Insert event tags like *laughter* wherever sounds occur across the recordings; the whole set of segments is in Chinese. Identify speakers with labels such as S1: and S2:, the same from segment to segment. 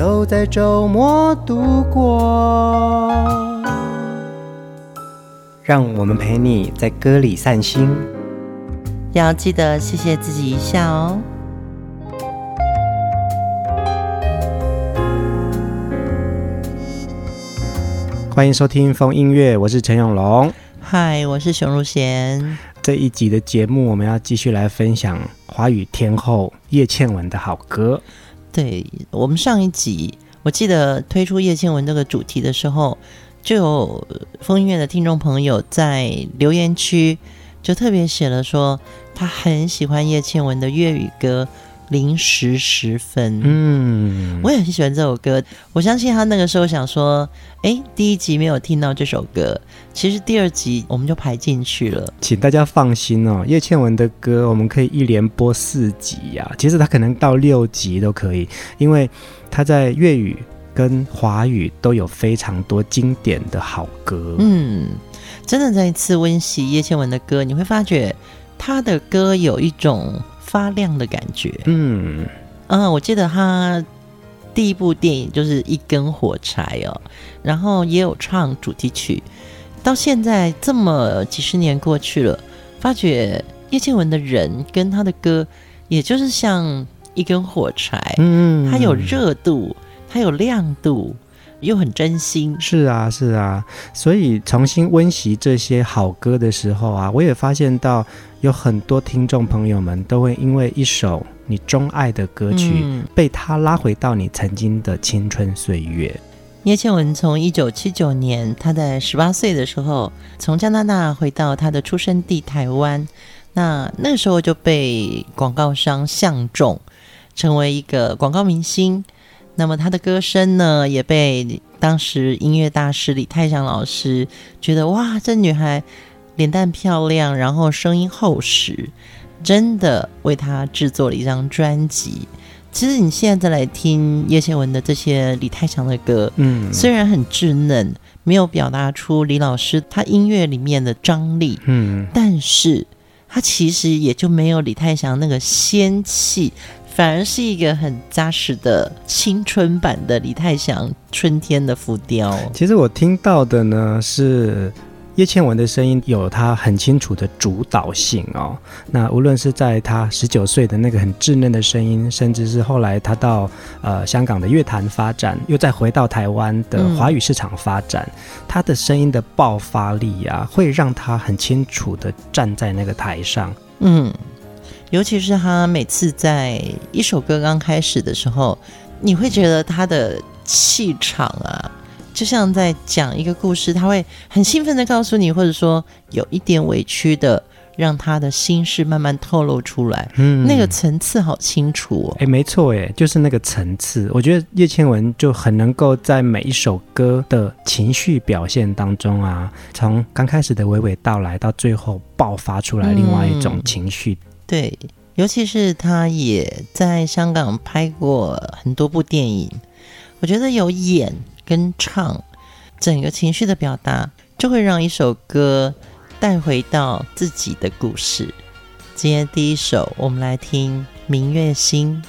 S1: 都在周末度过，让我们陪你在歌里散心，
S2: 要记得谢谢自己一下哦。
S1: 欢迎收听风音乐，我是陈永龙。
S2: 嗨，我是熊如贤。
S1: 这一集的节目，我们要继续来分享华语天后叶倩文的好歌。
S2: 对，我们上一集，我记得推出叶倩文这个主题的时候，就有风音乐的听众朋友在留言区就特别写了说，他很喜欢叶倩文的粤语歌。零时十分，
S1: 嗯，
S2: 我也很喜欢这首歌。我相信他那个时候想说，哎，第一集没有听到这首歌，其实第二集我们就排进去了。
S1: 请大家放心哦，叶倩文的歌我们可以一连播四集呀、啊。其实他可能到六集都可以，因为他在粤语跟华语都有非常多经典的好歌。
S2: 嗯，真的再一次温习叶倩文的歌，你会发觉他的歌有一种。发亮的感觉，
S1: 嗯，
S2: 啊，我记得他第一部电影就是一根火柴哦，然后也有唱主题曲。到现在这么几十年过去了，发觉叶倩文的人跟他的歌，也就是像一根火柴，
S1: 嗯，
S2: 它有热度，它有亮度。又很真心，
S1: 是啊，是啊，所以重新温习这些好歌的时候啊，我也发现到有很多听众朋友们都会因为一首你钟爱的歌曲，嗯、被他拉回到你曾经的青春岁月。
S2: 叶倩文从一九七九年，她在十八岁的时候从加拿大回到她的出生地台湾，那那个时候就被广告商相中，成为一个广告明星。那么他的歌声呢，也被当时音乐大师李泰祥老师觉得哇，这女孩脸蛋漂亮，然后声音厚实，真的为她制作了一张专辑。其实你现在再来听叶倩文的这些李泰祥的歌，
S1: 嗯，
S2: 虽然很稚嫩，没有表达出李老师他音乐里面的张力，
S1: 嗯，
S2: 但是他其实也就没有李泰祥那个仙气。反而是一个很扎实的青春版的李泰祥《春天的浮雕》。
S1: 其实我听到的呢是叶倩文的声音有她很清楚的主导性哦。那无论是在她十九岁的那个很稚嫩的声音，甚至是后来她到呃香港的乐坛发展，又再回到台湾的华语市场发展，她、嗯、的声音的爆发力啊，会让她很清楚的站在那个台上。
S2: 嗯。尤其是他每次在一首歌刚开始的时候，你会觉得他的气场啊，就像在讲一个故事，他会很兴奋的告诉你，或者说有一点委屈的，让他的心事慢慢透露出来。
S1: 嗯，
S2: 那个层次好清楚哦。
S1: 哎，没错，哎，就是那个层次。我觉得叶倩文就很能够在每一首歌的情绪表现当中啊，从刚开始的娓娓道来，到最后爆发出来另外一种情绪。嗯
S2: 对，尤其是他也在香港拍过很多部电影，我觉得有演跟唱，整个情绪的表达就会让一首歌带回到自己的故事。今天第一首，我们来听《明月心》。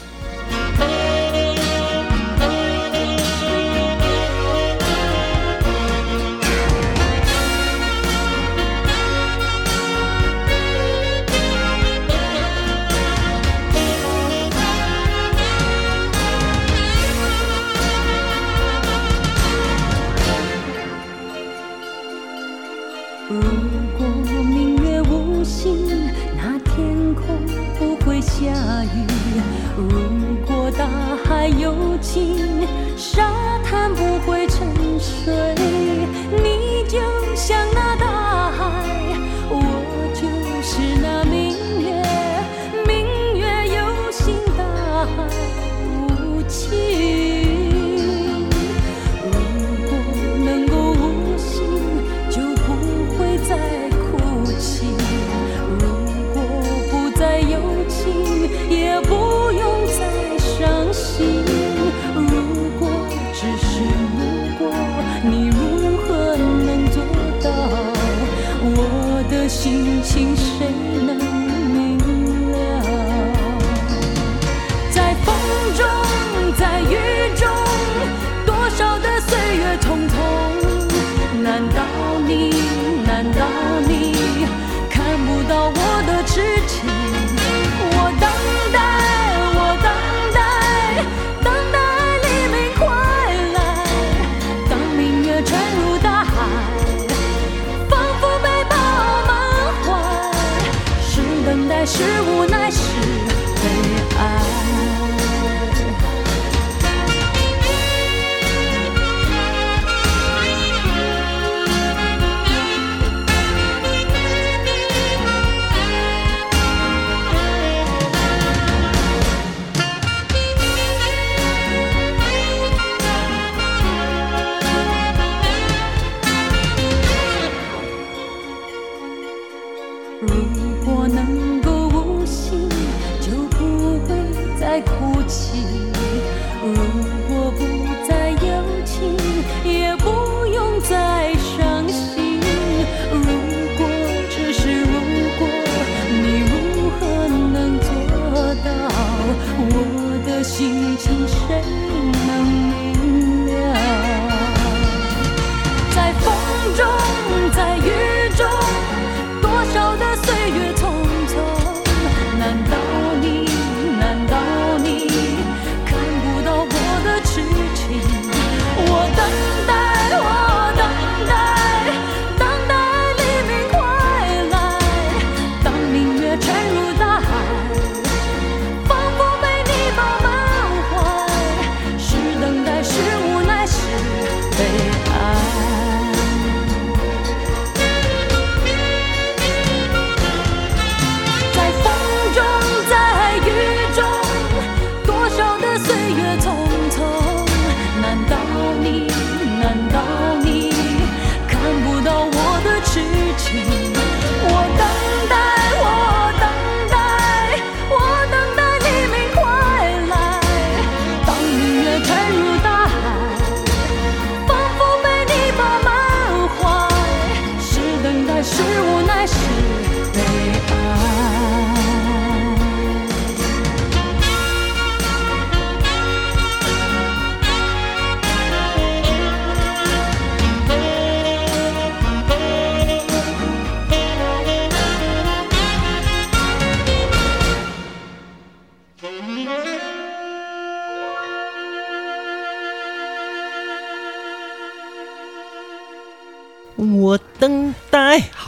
S2: 是无奈。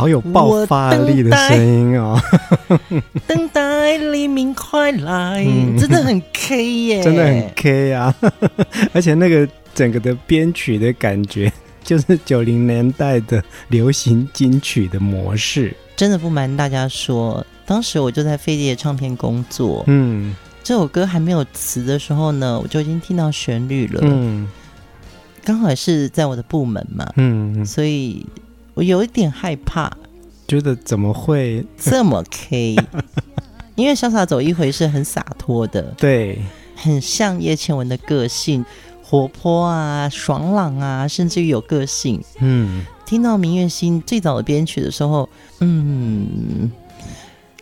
S1: 好有爆发力的声音哦！*laughs*
S2: 等待黎明快来，嗯、真的很 K 耶，
S1: 真的很 K 啊！*laughs* 而且那个整个的编曲的感觉，就是九零年代的流行金曲的模式。
S2: 真的不瞒大家说，当时我就在飞碟唱片工作，
S1: 嗯，
S2: 这首歌还没有词的时候呢，我就已经听到旋律了，
S1: 嗯。
S2: 刚好是在我的部门嘛，
S1: 嗯，
S2: 所以我有一点害怕，
S1: 觉得怎么会
S2: 这么 K？*laughs* 因为潇洒走一回是很洒脱的，
S1: 对，
S2: 很像叶倩文的个性，活泼啊，爽朗啊，甚至于有个性。
S1: 嗯，
S2: 听到明月心最早的编曲的时候，嗯，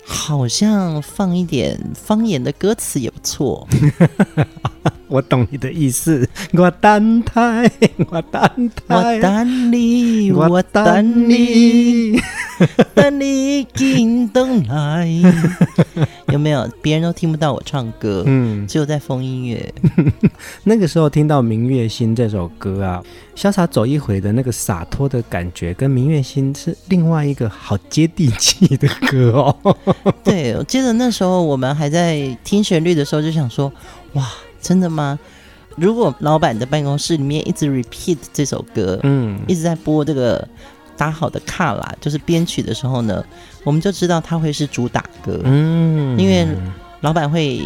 S2: 好像放一点方言的歌词也不错。*laughs*
S1: 我懂你的意思，我等待，我等待，
S2: 我等你，我等你，等你紧等来。*laughs* 有没有？别人都听不到我唱歌，
S1: 嗯，
S2: 只有在风音乐。*laughs*
S1: 那个时候听到《明月心》这首歌啊，潇洒走一回的那个洒脱的感觉，跟《明月心》是另外一个好接地气的歌哦。*laughs*
S2: 对，我记得那时候我们还在听旋律的时候，就想说，哇。真的吗？如果老板的办公室里面一直 repeat 这首歌，
S1: 嗯，
S2: 一直在播这个打好的卡拉，就是编曲的时候呢，我们就知道它会是主打歌，
S1: 嗯，
S2: 因为老板会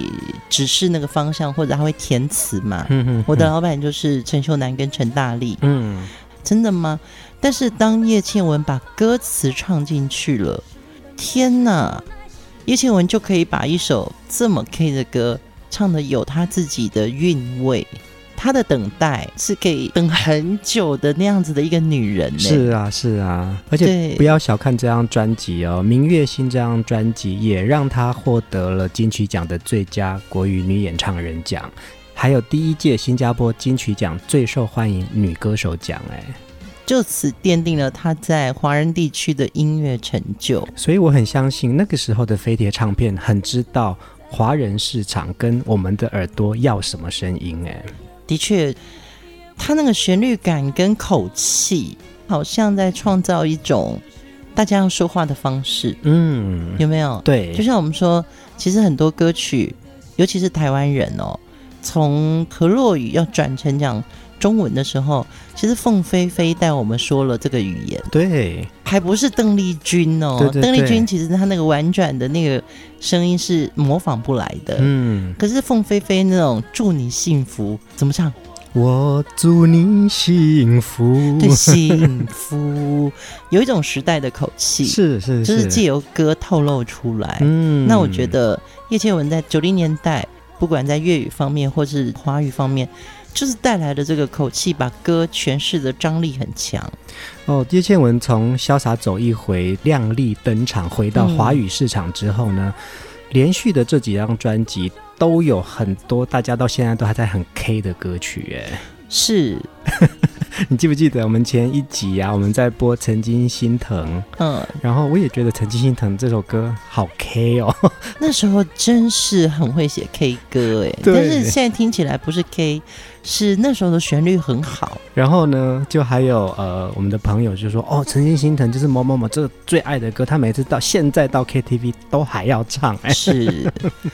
S2: 指示那个方向，或者他会填词嘛。
S1: 嗯嗯，
S2: 我的老板就是陈秀男跟陈大力，
S1: 嗯，
S2: 真的吗？但是当叶倩文把歌词唱进去了，天哪！叶倩文就可以把一首这么 K 的歌。唱的有他自己的韵味，他的等待是可以等很久的那样子的一个女人。
S1: 是啊，是啊，而且不要小看这张专辑哦，《明月心》这张专辑也让她获得了金曲奖的最佳国语女演唱人奖，还有第一届新加坡金曲奖最受欢迎女歌手奖。哎，
S2: 就此奠定了她在华人地区的音乐成就。
S1: 所以我很相信那个时候的飞碟唱片很知道。华人市场跟我们的耳朵要什么声音？哎，
S2: 的确，他那个旋律感跟口气，好像在创造一种大家要说话的方式。
S1: 嗯，
S2: 有没有？
S1: 对，
S2: 就像我们说，其实很多歌曲，尤其是台湾人哦，从河洛语要转成讲中文的时候，其实凤飞飞带我们说了这个语言，
S1: 对，
S2: 还不是邓丽君哦。
S1: 对对对，
S2: 邓丽君其实她那个婉转的那个声音是模仿不来的。
S1: 嗯，
S2: 可是凤飞飞那种祝你幸福怎么唱？
S1: 我祝你幸福，
S2: 对，幸福 *laughs* 有一种时代的口气，
S1: 是是是，
S2: 就是借由歌透露出来。
S1: 嗯，
S2: 那我觉得叶倩文在九零年代，不管在粤语方面或是华语方面。就是带来的这个口气，把歌诠释的张力很强。
S1: 哦，叶倩文从潇洒走一回亮丽登场，回到华语市场之后呢，嗯、连续的这几张专辑都有很多大家到现在都还在很 K 的歌曲，哎，
S2: 是。*laughs*
S1: 你记不记得我们前一集啊，我们在播《曾经心疼》，嗯，然后我也觉得《曾经心疼》这首歌好 K 哦，
S2: 那时候真是很会写 K 歌哎，*laughs* 但是现在听起来不是 K。是那时候的旋律很好，
S1: 然后呢，就还有呃，我们的朋友就说哦，曾经心疼就是某某某这个最爱的歌，他每次到现在到 KTV 都还要唱，哎，
S2: 是。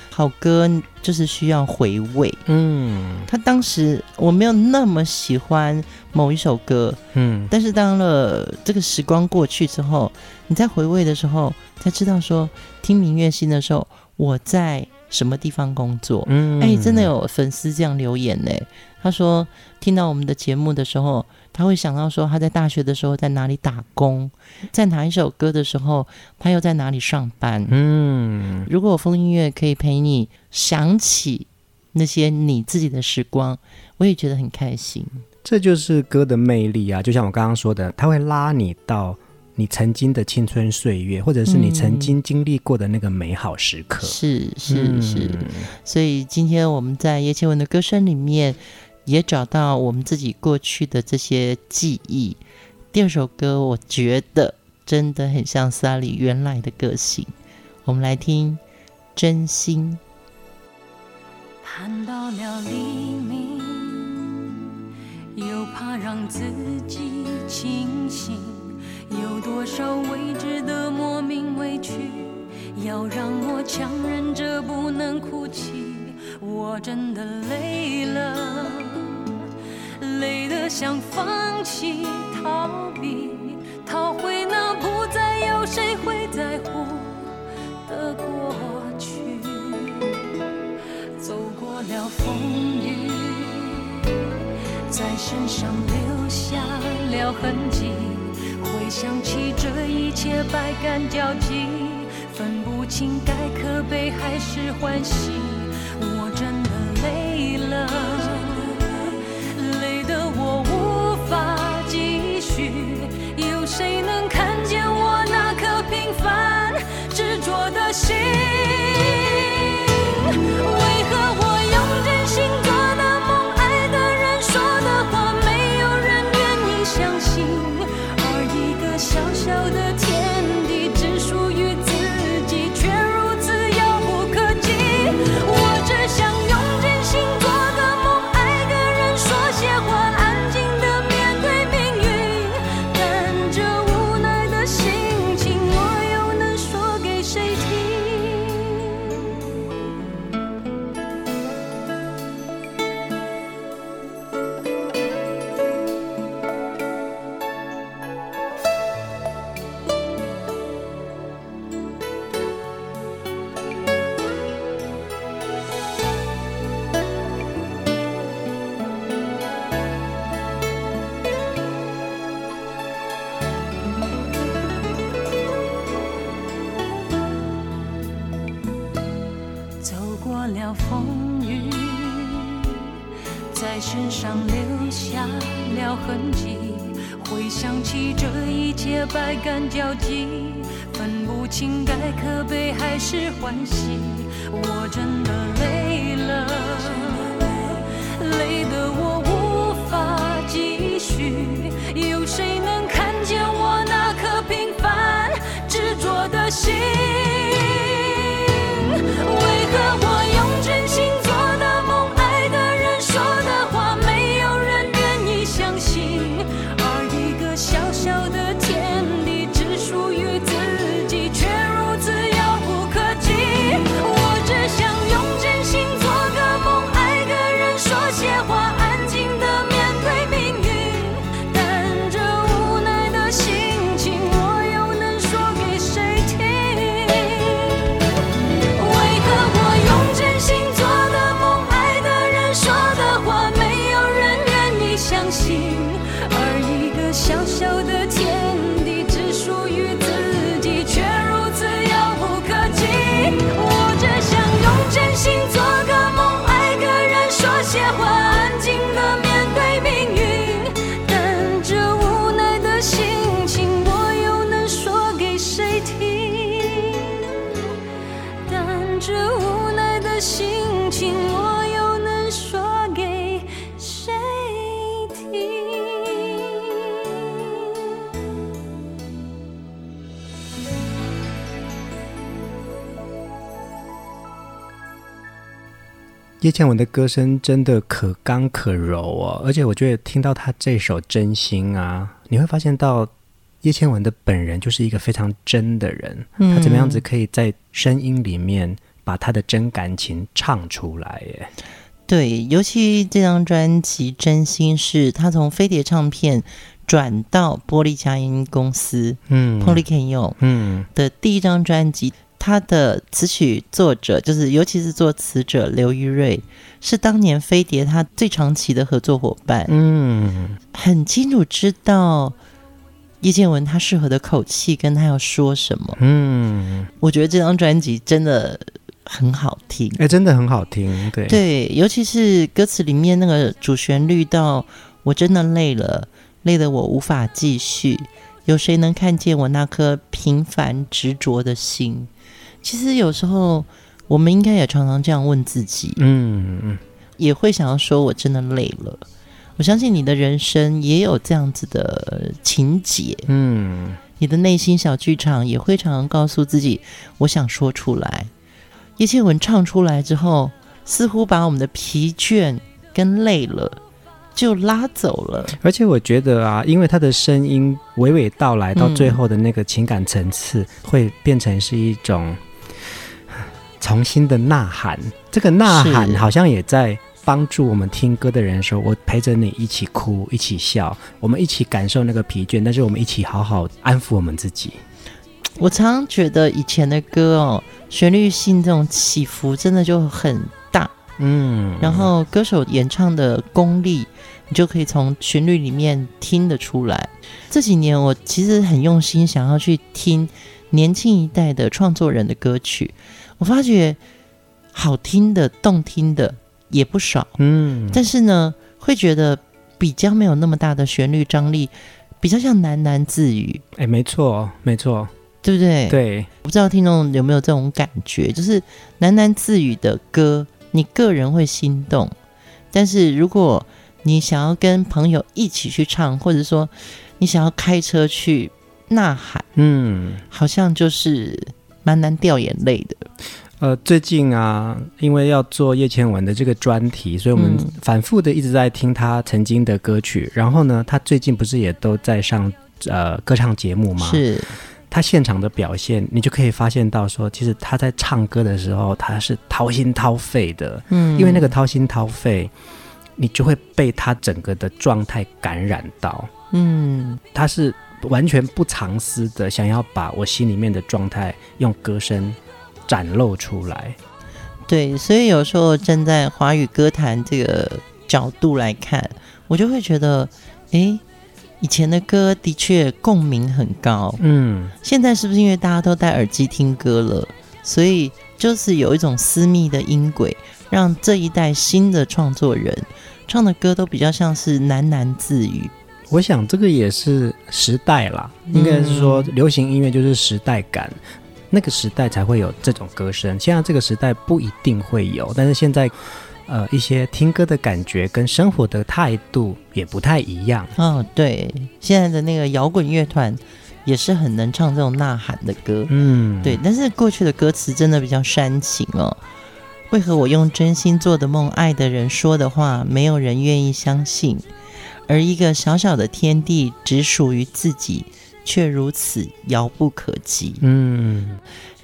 S2: 好歌就是需要回味，嗯，他当时我没有那么喜欢某一首歌，嗯，但是当了这个时光过去之后，你在回味的时候才知道说，听明月心的时候我在什么地方工作，嗯，哎，真的有粉丝这样留言呢。他说：“听到我们的节目的时候，他会想到说他在大学的时候在哪里打工，在哪一首歌的时候，他又在哪里上班。嗯，如果风音乐可以陪你想起那些你自己的时光，我也觉得很开心。
S1: 这就是歌的魅力啊！就像我刚刚说的，他会拉你到你曾经的青春岁月，或者是你曾经经历过的那个美好时刻。
S2: 是是是，所以今天我们在叶倩文的歌声里面。”也找到我们自己过去的这些记忆。第二首歌，我觉得真的很像 Sally 原来的个性。我们来听《真心》。盼到了黎明，又怕让自己清醒。有多少未知的莫名委屈，要让我强忍着不能哭泣？我真的累了。累得想放弃、逃避，逃回那不再有谁会在乎的过去。走过了风雨，在身上留下了痕迹。想起这一切，百感交集，分不清该可悲还是欢喜。我真的累了。累得我无法继续有谁能看见我那颗平凡执着的心？
S3: 交集分不清该可悲还是欢喜我真的
S1: 叶倩文的歌声真的可刚可柔哦，而且我觉得听到她这首《真心》啊，你会发现到叶倩文的本人就是一个非常真的人，她怎么样子可以在声音里面把她的真感情唱出来耶？
S2: 对，尤其这张专辑《真心》是她从飞碟唱片转到玻璃佳音公司，嗯，Polycan 用，嗯的第一张专辑。他的词曲作者就是，尤其是作词者刘玉瑞，是当年飞碟他最长期的合作伙伴。嗯，很清楚知道叶倩文他适合的口气，跟他要说什么。嗯，我觉得这张专辑真的很好听。
S1: 哎、欸，真的很好听。对
S2: 对，尤其是歌词里面那个主旋律到“我真的累了，累得我无法继续”，有谁能看见我那颗平凡执着的心？其实有时候，我们应该也常常这样问自己，嗯，也会想要说，我真的累了。我相信你的人生也有这样子的情节，嗯，你的内心小剧场也会常常告诉自己，我想说出来。叶倩文唱出来之后，似乎把我们的疲倦跟累了就拉走了。
S1: 而且我觉得啊，因为他的声音娓娓道来，到最后的那个情感层次，会变成是一种。重新的呐喊，这个呐喊好像也在帮助我们听歌的人说：“我陪着你一起哭，一起笑，我们一起感受那个疲倦，但是我们一起好好安抚我们自己。”
S2: 我常常觉得以前的歌哦，旋律性这种起伏真的就很大，嗯，然后歌手演唱的功力，你就可以从旋律里面听得出来。这几年我其实很用心想要去听年轻一代的创作人的歌曲。我发觉好听的、动听的也不少，嗯，但是呢，会觉得比较没有那么大的旋律张力，比较像喃喃自语。
S1: 哎，没错，没错，
S2: 对不对？
S1: 对，
S2: 我不知道听众有没有这种感觉，就是喃喃自语的歌，你个人会心动，但是如果你想要跟朋友一起去唱，或者说你想要开车去呐喊，嗯，好像就是。蛮难掉眼泪的。
S1: 呃，最近啊，因为要做叶倩文的这个专题，所以我们反复的一直在听他曾经的歌曲。嗯、然后呢，他最近不是也都在上呃歌唱节目吗？
S2: 是。
S1: 他现场的表现，你就可以发现到说，其实他在唱歌的时候，他是掏心掏肺的。嗯。因为那个掏心掏肺，你就会被他整个的状态感染到。嗯。他是。完全不藏私的，想要把我心里面的状态用歌声展露出来。
S2: 对，所以有时候站在华语歌坛这个角度来看，我就会觉得，诶，以前的歌的确共鸣很高。嗯，现在是不是因为大家都戴耳机听歌了，所以就是有一种私密的音轨，让这一代新的创作人唱的歌都比较像是喃喃自语。
S1: 我想这个也是时代啦，应该是说流行音乐就是时代感，那个时代才会有这种歌声。现在这个时代不一定会有，但是现在，呃，一些听歌的感觉跟生活的态度也不太一样。
S2: 哦，对，现在的那个摇滚乐团也是很能唱这种呐喊的歌。嗯，对，但是过去的歌词真的比较煽情哦。为何我用真心做的梦，爱的人说的话，没有人愿意相信？而一个小小的天地，只属于自己，却如此遥不可及。嗯，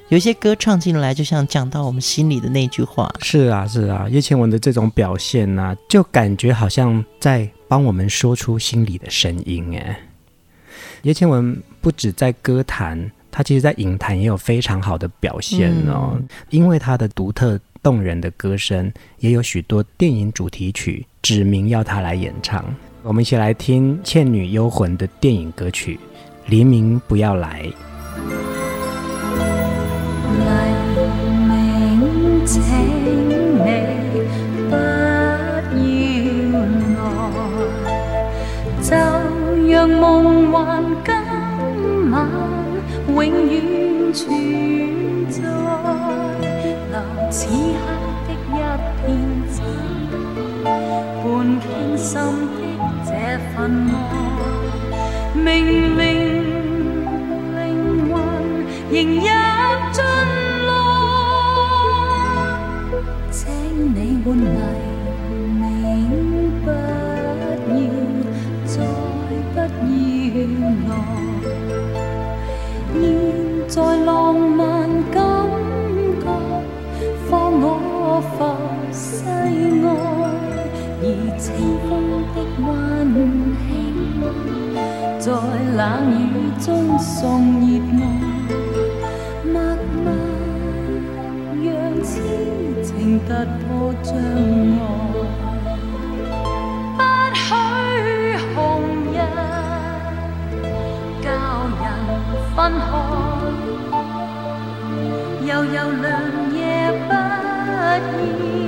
S2: 有些歌唱进来，就像讲到我们心里的那句话。
S1: 是啊，是啊，叶倩文的这种表现呢、啊，就感觉好像在帮我们说出心里的声音。哎，叶倩文不止在歌坛，她其实在影坛也有非常好的表现哦。嗯、因为她的独特动人的歌声，也有许多电影主题曲指明要他来演唱。我们一起来听《倩女幽魂》的电影歌曲《黎明不要来》。
S3: 黎明，请你不要来，就让梦幻今晚永远存在，留此刻的一片半倾心的这份爱明明灵魂仍入进来请你换嚟明不要再不要来现在浪漫感觉放我浮世外而清风的温馨，在冷雨中送热爱，默默让痴情突破障碍。不许红日教人分开，悠悠凉夜不要。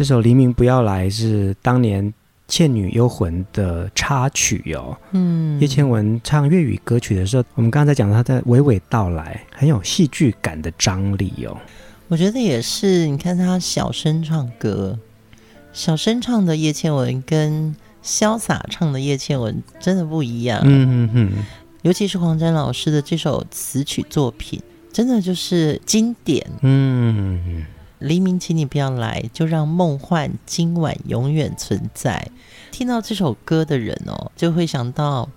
S1: 这首《黎明不要来》是当年《倩女幽魂》的插曲哦。嗯，叶倩文唱粤语歌曲的时候，我们刚才讲她在娓娓道来，很有戏剧感的张力哦。
S2: 我觉得也是，你看她小声唱歌，小声唱的叶倩文跟潇洒唱的叶倩文真的不一样。嗯嗯嗯，尤其是黄沾老师的这首词曲作品，真的就是经典。嗯。黎明，请你不要来，就让梦幻今晚永远存在。听到这首歌的人哦，就会想到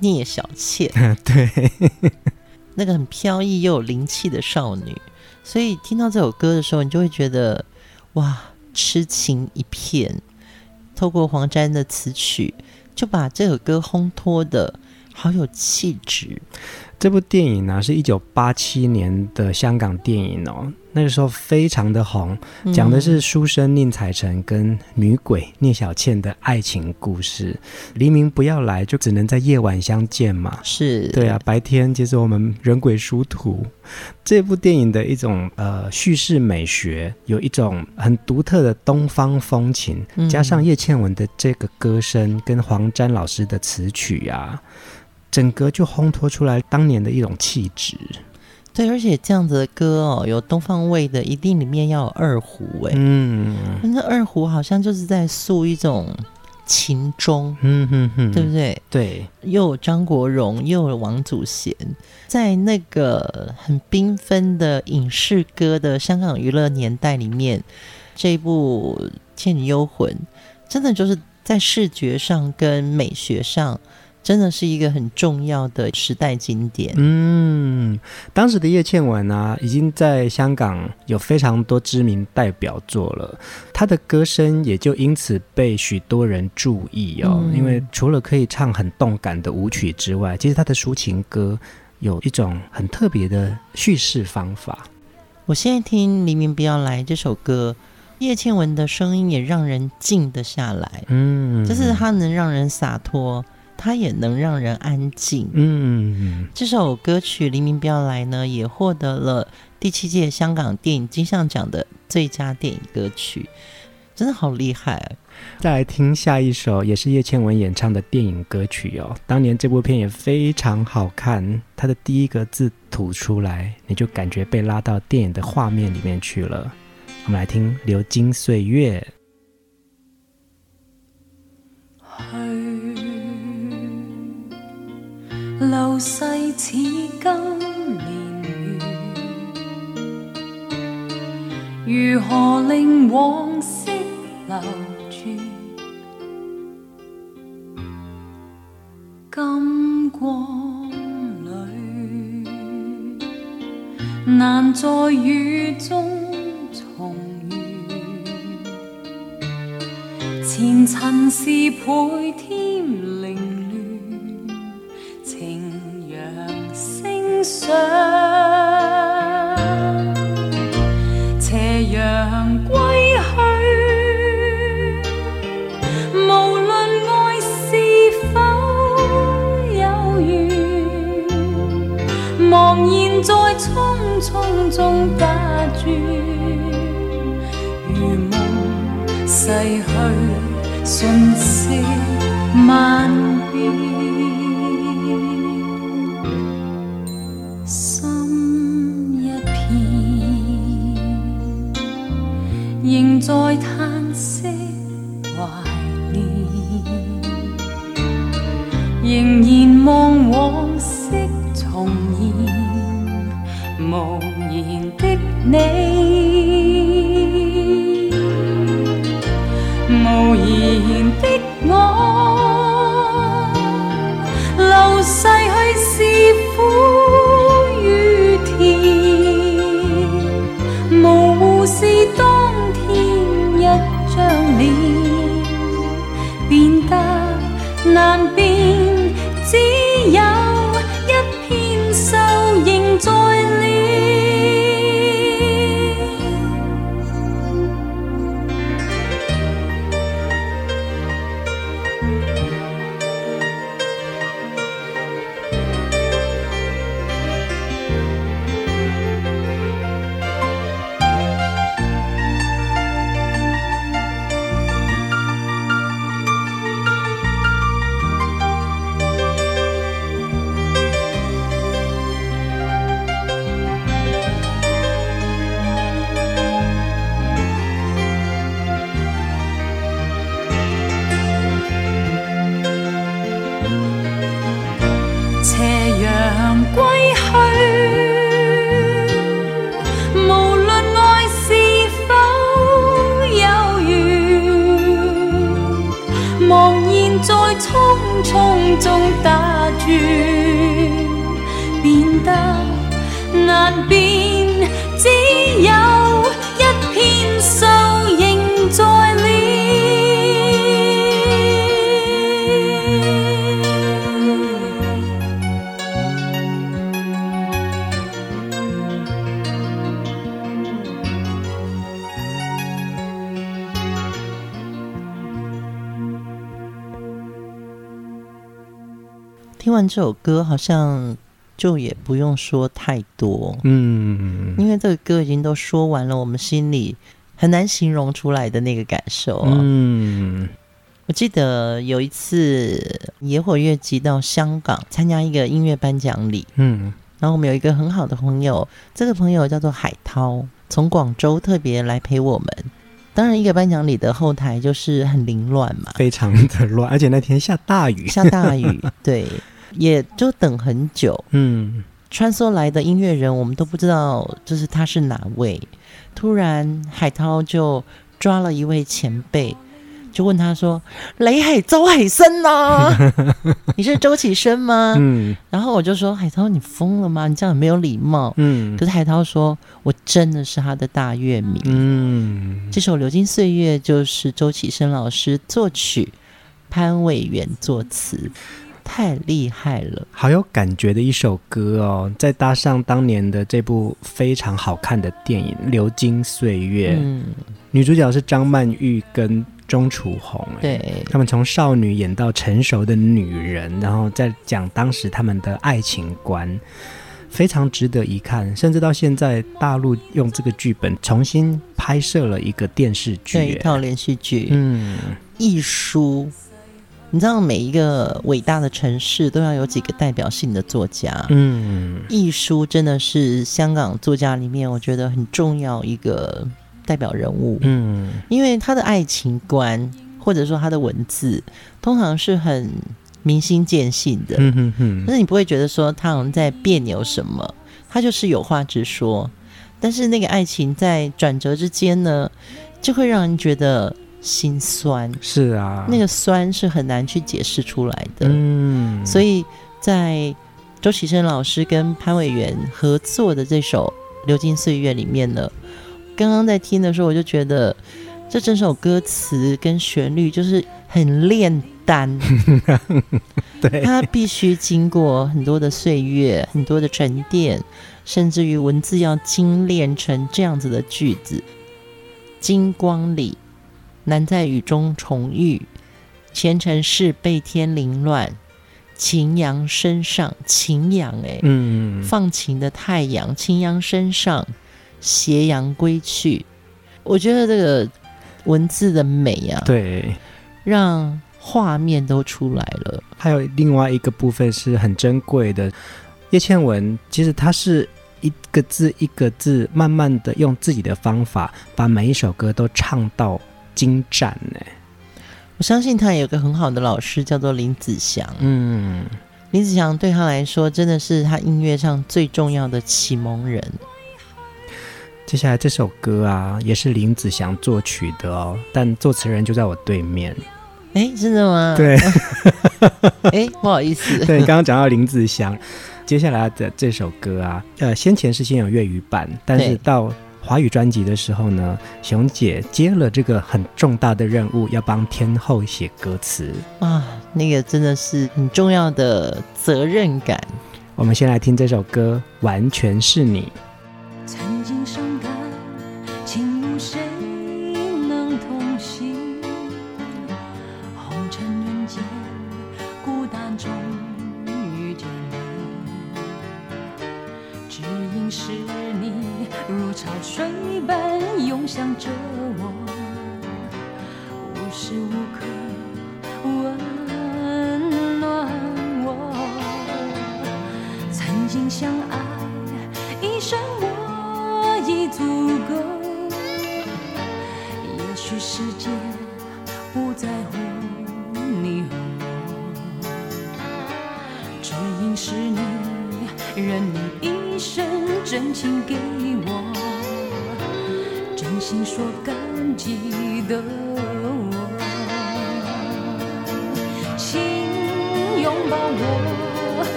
S2: 聂小倩，*laughs*
S1: 对，*laughs*
S2: 那个很飘逸又有灵气的少女。所以听到这首歌的时候，你就会觉得哇，痴情一片。透过黄沾的词曲，就把这首歌烘托的好有气质。
S1: 这部电影呢，是一九八七年的香港电影哦。那个时候非常的红，讲的是书生宁采臣跟女鬼聂小倩的爱情故事。黎明不要来，就只能在夜晚相见嘛。
S2: 是
S1: 对啊，白天其实我们人鬼殊途。这部电影的一种呃叙事美学，有一种很独特的东方风情，加上叶倩文的这个歌声跟黄沾老师的词曲啊，整个就烘托出来当年的一种气质。
S2: 对，而且这样子的歌哦，有东方味的，一定里面要有二胡哎。嗯，那二胡好像就是在诉一种情衷，嗯哼哼，对不对？
S1: 对，
S2: 又有张国荣，又有王祖贤，在那个很缤纷的影视歌的香港娱乐年代里面，这一部《倩女幽魂》真的就是在视觉上跟美学上。真的是一个很重要的时代经典。
S1: 嗯，当时的叶倩文啊，已经在香港有非常多知名代表作了，她的歌声也就因此被许多人注意哦。嗯、因为除了可以唱很动感的舞曲之外，其实她的抒情歌有一种很特别的叙事方法。
S2: 我现在听《黎明不要来》这首歌，叶倩文的声音也让人静得下来。嗯，就是她能让人洒脱。它也能让人安静。嗯，这首歌曲《黎明不要来》呢，也获得了第七届香港电影金像奖的最佳电影歌曲，真的好厉害。
S1: 再来听下一首，也是叶倩文演唱的电影歌曲哦。当年这部片也非常好看，它的第一个字吐出来，你就感觉被拉到电影的画面里面去了。我们来听《流金岁月》。
S3: 去，流逝似今年月，如何令往昔留住？金光里，难在雨中重遇。前尘是倍添斜阳归去无论爱是否有缘茫然在匆匆中打转如梦逝去瞬息
S2: 万完这首歌，好像就也不用说太多，
S1: 嗯，
S2: 因为这个歌已经都说完了，我们心里很难形容出来的那个感受。
S1: 嗯，
S2: 我记得有一次野火乐集到香港参加一个音乐颁奖礼，
S1: 嗯，
S2: 然后我们有一个很好的朋友，这个朋友叫做海涛，从广州特别来陪我们。当然，一个颁奖礼的后台就是很凌乱嘛，
S1: 非常的乱，而且那天下大雨，
S2: 下大雨，*laughs* 对。也就等很久，
S1: 嗯，
S2: 穿梭来的音乐人，我们都不知道，就是他是哪位。突然，海涛就抓了一位前辈，就问他说：“雷海周海生呢？*laughs* 你是周启生吗？”
S1: 嗯，
S2: 然后我就说：“海涛，你疯了吗？你这样很没有礼貌。”
S1: 嗯，
S2: 可是海涛说：“我真的是他的大乐迷。”
S1: 嗯，
S2: 这首《流金岁月》就是周启生老师作曲，潘伟源作词。太厉害了，
S1: 好有感觉的一首歌哦！再搭上当年的这部非常好看的电影《流金岁月》，
S2: 嗯，
S1: 女主角是张曼玉跟钟楚红，
S2: 对，
S1: 他们从少女演到成熟的女人，然后再讲当时他们的爱情观，非常值得一看。甚至到现在，大陆用这个剧本重新拍摄了一个电视剧，
S2: 对，一套连续剧，
S1: 嗯。
S2: 一书。你知道每一个伟大的城市都要有几个代表性的作家，
S1: 嗯，
S2: 艺书真的是香港作家里面我觉得很重要一个代表人物，
S1: 嗯，
S2: 因为他的爱情观或者说他的文字通常是很明心见性的，
S1: 嗯哼哼，
S2: 但是你不会觉得说他好像在别扭什么，他就是有话直说，但是那个爱情在转折之间呢，就会让人觉得。心酸
S1: 是啊，
S2: 那个酸是很难去解释出来的。
S1: 嗯，
S2: 所以在周启生老师跟潘伟源合作的这首《流金岁月》里面呢，刚刚在听的时候，我就觉得这整首歌词跟旋律就是很炼丹，*laughs*
S1: 对，
S2: 它必须经过很多的岁月、很多的沉淀，甚至于文字要精炼成这样子的句子，金光里。难在雨中重遇，前尘事被天凌乱。晴阳身上，晴阳哎，
S1: 嗯，
S2: 放晴的太阳，晴阳身上，斜阳归去。我觉得这个文字的美啊，
S1: 对，
S2: 让画面都出来了。
S1: 还有另外一个部分是很珍贵的，叶倩文其实他是一个字一个字，慢慢的用自己的方法，把每一首歌都唱到。精湛呢，
S2: 我相信他有个很好的老师，叫做林子祥。
S1: 嗯，
S2: 林子祥对他来说，真的是他音乐上最重要的启蒙人。
S1: 接下来这首歌啊，也是林子祥作曲的哦，但作词人就在我对面。
S2: 哎，真的吗？
S1: 对。*laughs*
S2: 哎，不好意思。*laughs*
S1: 对，刚刚讲到林子祥，接下来的这首歌啊，呃，先前是先有粤语版，但是到。华语专辑的时候呢，熊姐接了这个很重大的任务，要帮天后写歌词
S2: 啊，那个真的是很重要的责任感。
S1: 我们先来听这首歌，《完全是你》。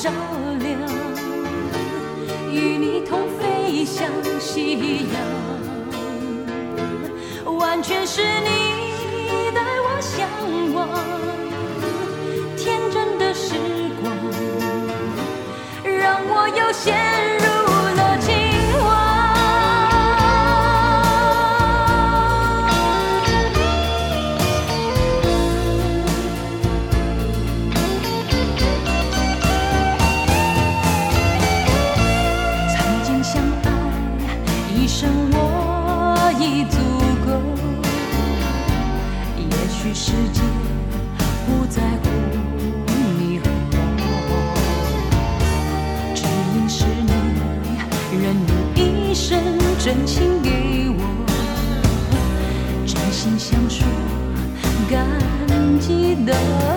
S3: 照亮，与你同飞向夕阳，完全是你带我向往，天真的时光，让我有些记得。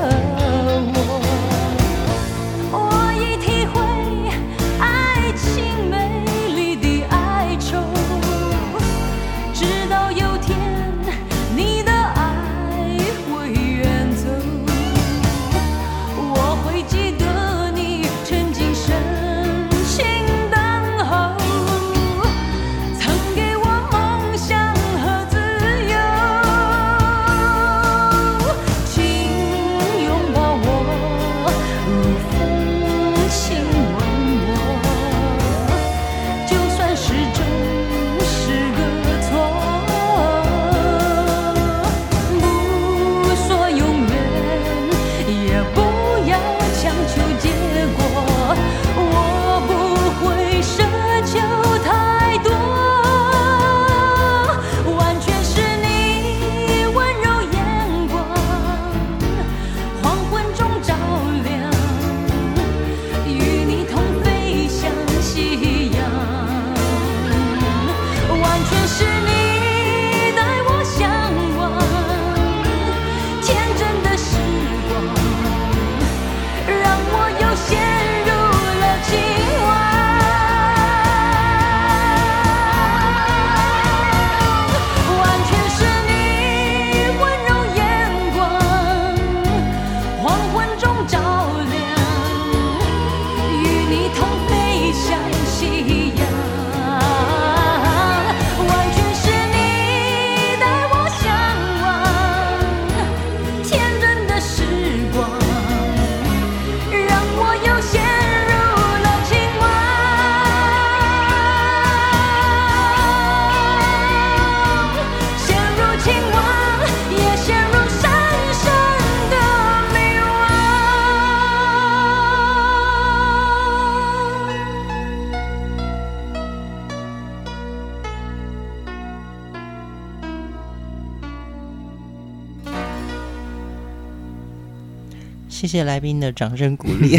S3: 谢谢来宾的
S2: 掌声鼓励，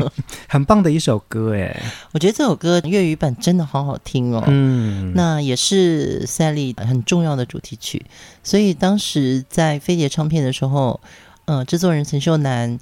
S2: *laughs*
S1: 很棒的一首歌哎，
S2: 我觉得这首歌粤语版真的好好听哦。
S1: 嗯，
S2: 那也是 Sally 很重要的主题曲，所以当时在飞碟唱片的时候，呃，制作人陈秀楠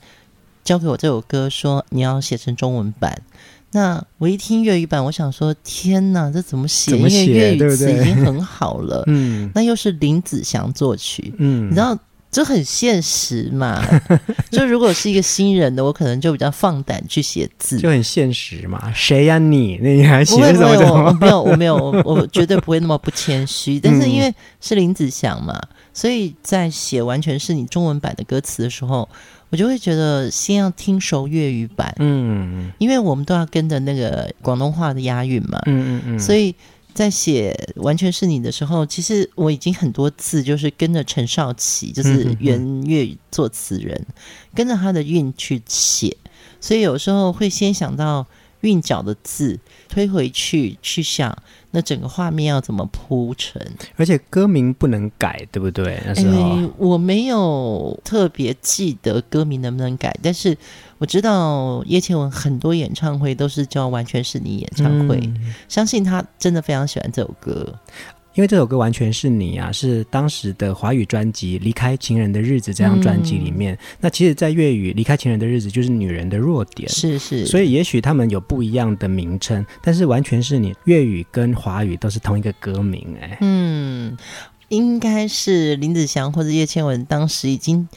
S2: 交给我这首歌，说你要写成中文版。那我一听粤语版，我想说天哪，这怎么
S1: 写？么写？
S2: 因为粤
S1: 语词
S2: 已经很好了。*laughs*
S1: 嗯，
S2: 那又是林子祥作曲，
S1: 嗯，
S2: 你知道。这很现实嘛，*laughs* 就如果是一个新人的，我可能就比较放胆去写字，
S1: 就很现实嘛。谁呀你？那你还写什么？*laughs*
S2: 我没有，我没有，我绝对不会那么不谦虚。*laughs* 但是因为是林子祥嘛，嗯、所以在写完全是你中文版的歌词的时候，我就会觉得先要听熟粤语版，嗯，因为我们都要跟着那个广东话的押韵嘛，嗯嗯嗯，所以。在写完全是你的时候，其实我已经很多次就是跟着陈少奇，就是原粤语作词人，嗯、哼哼跟着他的韵去写，所以有时候会先想到韵脚的字，推回去去想。那整个画面要怎么铺陈？
S1: 而且歌名不能改，对不对？那时候、欸、
S2: 我没有特别记得歌名能不能改，但是我知道叶倩文很多演唱会都是叫《完全是你》演唱会，嗯、相信他真的非常喜欢这首歌。
S1: 因为这首歌完全是你啊，是当时的华语专辑《离开情人的日子》这张专辑里面。嗯、那其实，在粤语《离开情人的日子》就是女人的弱点，
S2: 是是。
S1: 所以也许他们有不一样的名称，但是完全是你粤语跟华语都是同一个歌名哎、欸。
S2: 嗯，应该是林子祥或者叶倩文当时已经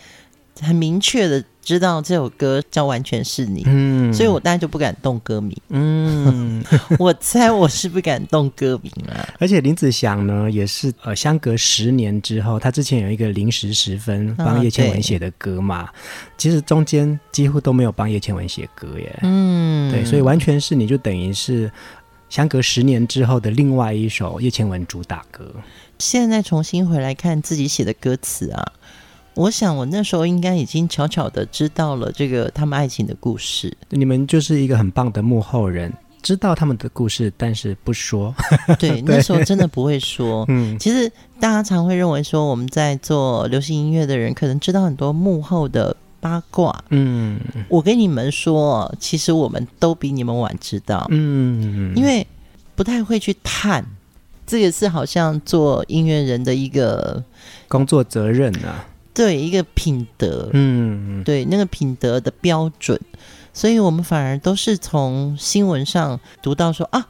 S2: 很明确的。知道这首歌叫完全是你，嗯，所以我当然就不敢动歌名，嗯，*laughs* 我猜我是不敢动歌名了。
S1: 而且林子祥呢，也是呃，相隔十年之后，他之前有一个零时十分帮叶倩文写的歌嘛，啊、其实中间几乎都没有帮叶倩文写歌耶，嗯，对，所以完全是你就等于是相隔十年之后的另外一首叶倩文主打歌。
S2: 现在重新回来看自己写的歌词啊。我想，我那时候应该已经悄悄的知道了这个他们爱情的故事。
S1: 你们就是一个很棒的幕后人，知道他们的故事，但是不说。
S2: 对，*laughs* 那时候真的不会说。*laughs* 嗯，其实大家常会认为说，我们在做流行音乐的人，可能知道很多幕后的八卦。嗯，我跟你们说，其实我们都比你们晚知道。嗯，因为不太会去探，这也是好像做音乐人的一个
S1: 工作责任啊。
S2: 对一个品德，嗯，对那个品德的标准，所以我们反而都是从新闻上读到说啊，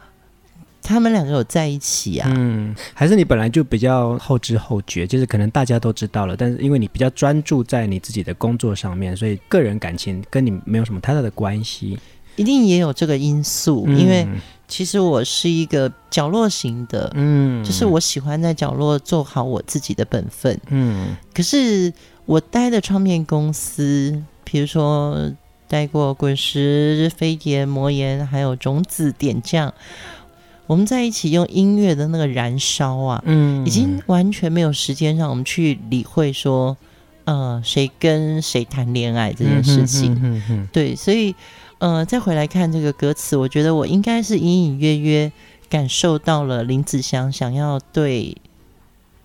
S2: 他们两个有在一起啊，
S1: 嗯，还是你本来就比较后知后觉，就是可能大家都知道了，但是因为你比较专注在你自己的工作上面，所以个人感情跟你没有什么太大的关系，
S2: 一定也有这个因素，嗯，因为。其实我是一个角落型的，嗯，就是我喜欢在角落做好我自己的本分，嗯。可是我待的唱片公司，比如说待过滚石、飞碟、魔岩，还有种子点将，我们在一起用音乐的那个燃烧啊，嗯，已经完全没有时间让我们去理会说，呃，谁跟谁谈恋爱这件事情，嗯哼哼哼，对，所以。呃，再回来看这个歌词，我觉得我应该是隐隐约约感受到了林子祥想要对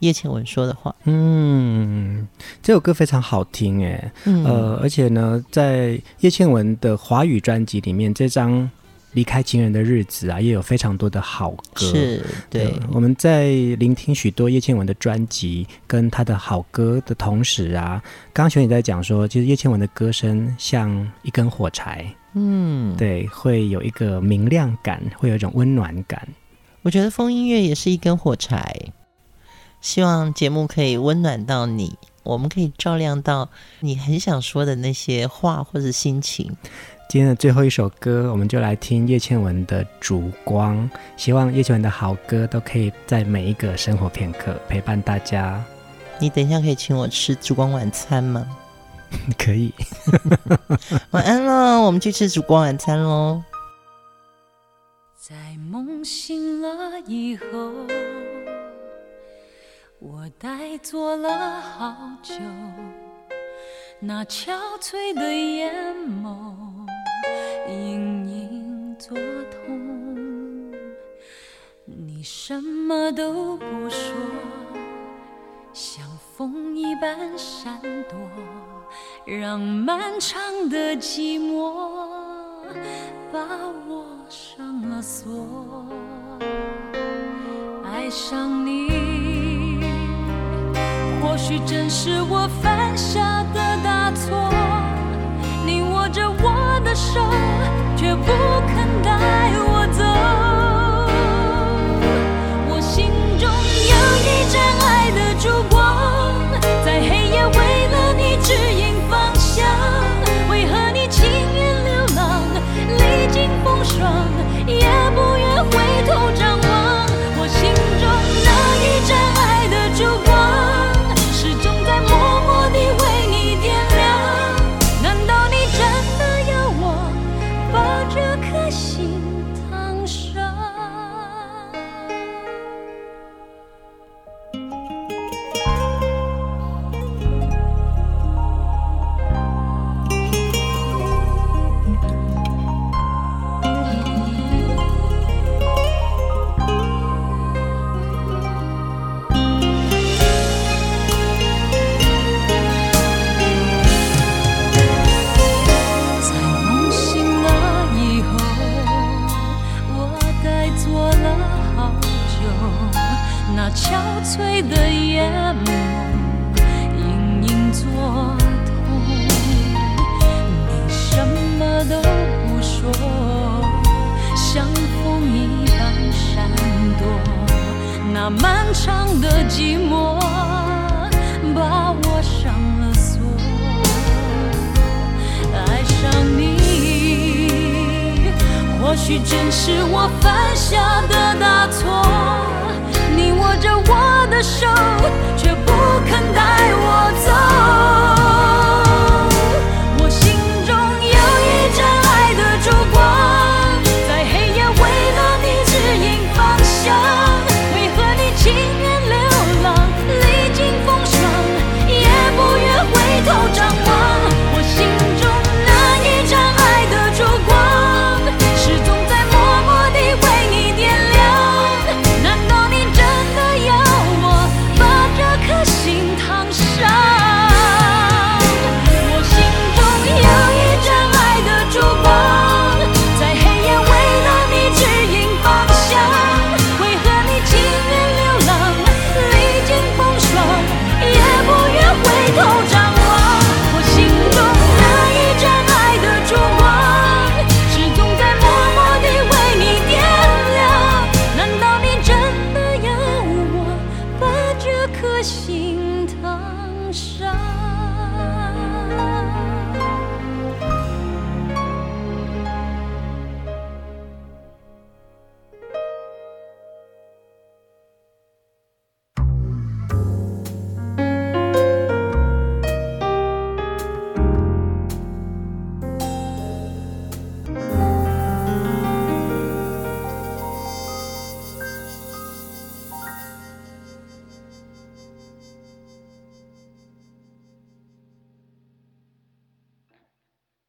S2: 叶倩文说的话。
S1: 嗯，这首歌非常好听，哎，嗯、呃，而且呢，在叶倩文的华语专辑里面，这张《离开情人的日子》啊，也有非常多的好歌。
S2: 是，对，对，
S1: 我们在聆听许多叶倩文的专辑跟她的好歌的同时啊，刚刚瑄姐在讲说，其实叶倩文的歌声像一根火柴。嗯，对，会有一个明亮感，会有一种温暖感。
S2: 我觉得风音乐也是一根火柴，希望节目可以温暖到你，我们可以照亮到你很想说的那些话或者心情。
S1: 今天的最后一首歌，我们就来听叶倩文的《烛光》，希望叶倩文的好歌都可以在每一个生活片刻陪伴大家。
S2: 你等一下可以请我吃烛光晚餐吗？*laughs*
S1: 可以，
S2: 晚安喽，我们去吃烛光晚餐喽。
S3: 在梦醒了以后，我呆坐了好久，那憔悴的眼眸隐隐作痛，你什么都不说，像风一般闪躲。让漫长的寂寞把我上了锁。爱上你，或许正是我犯下的大错。你握着我的手，却不肯带我走。我心中有一盏爱的烛光。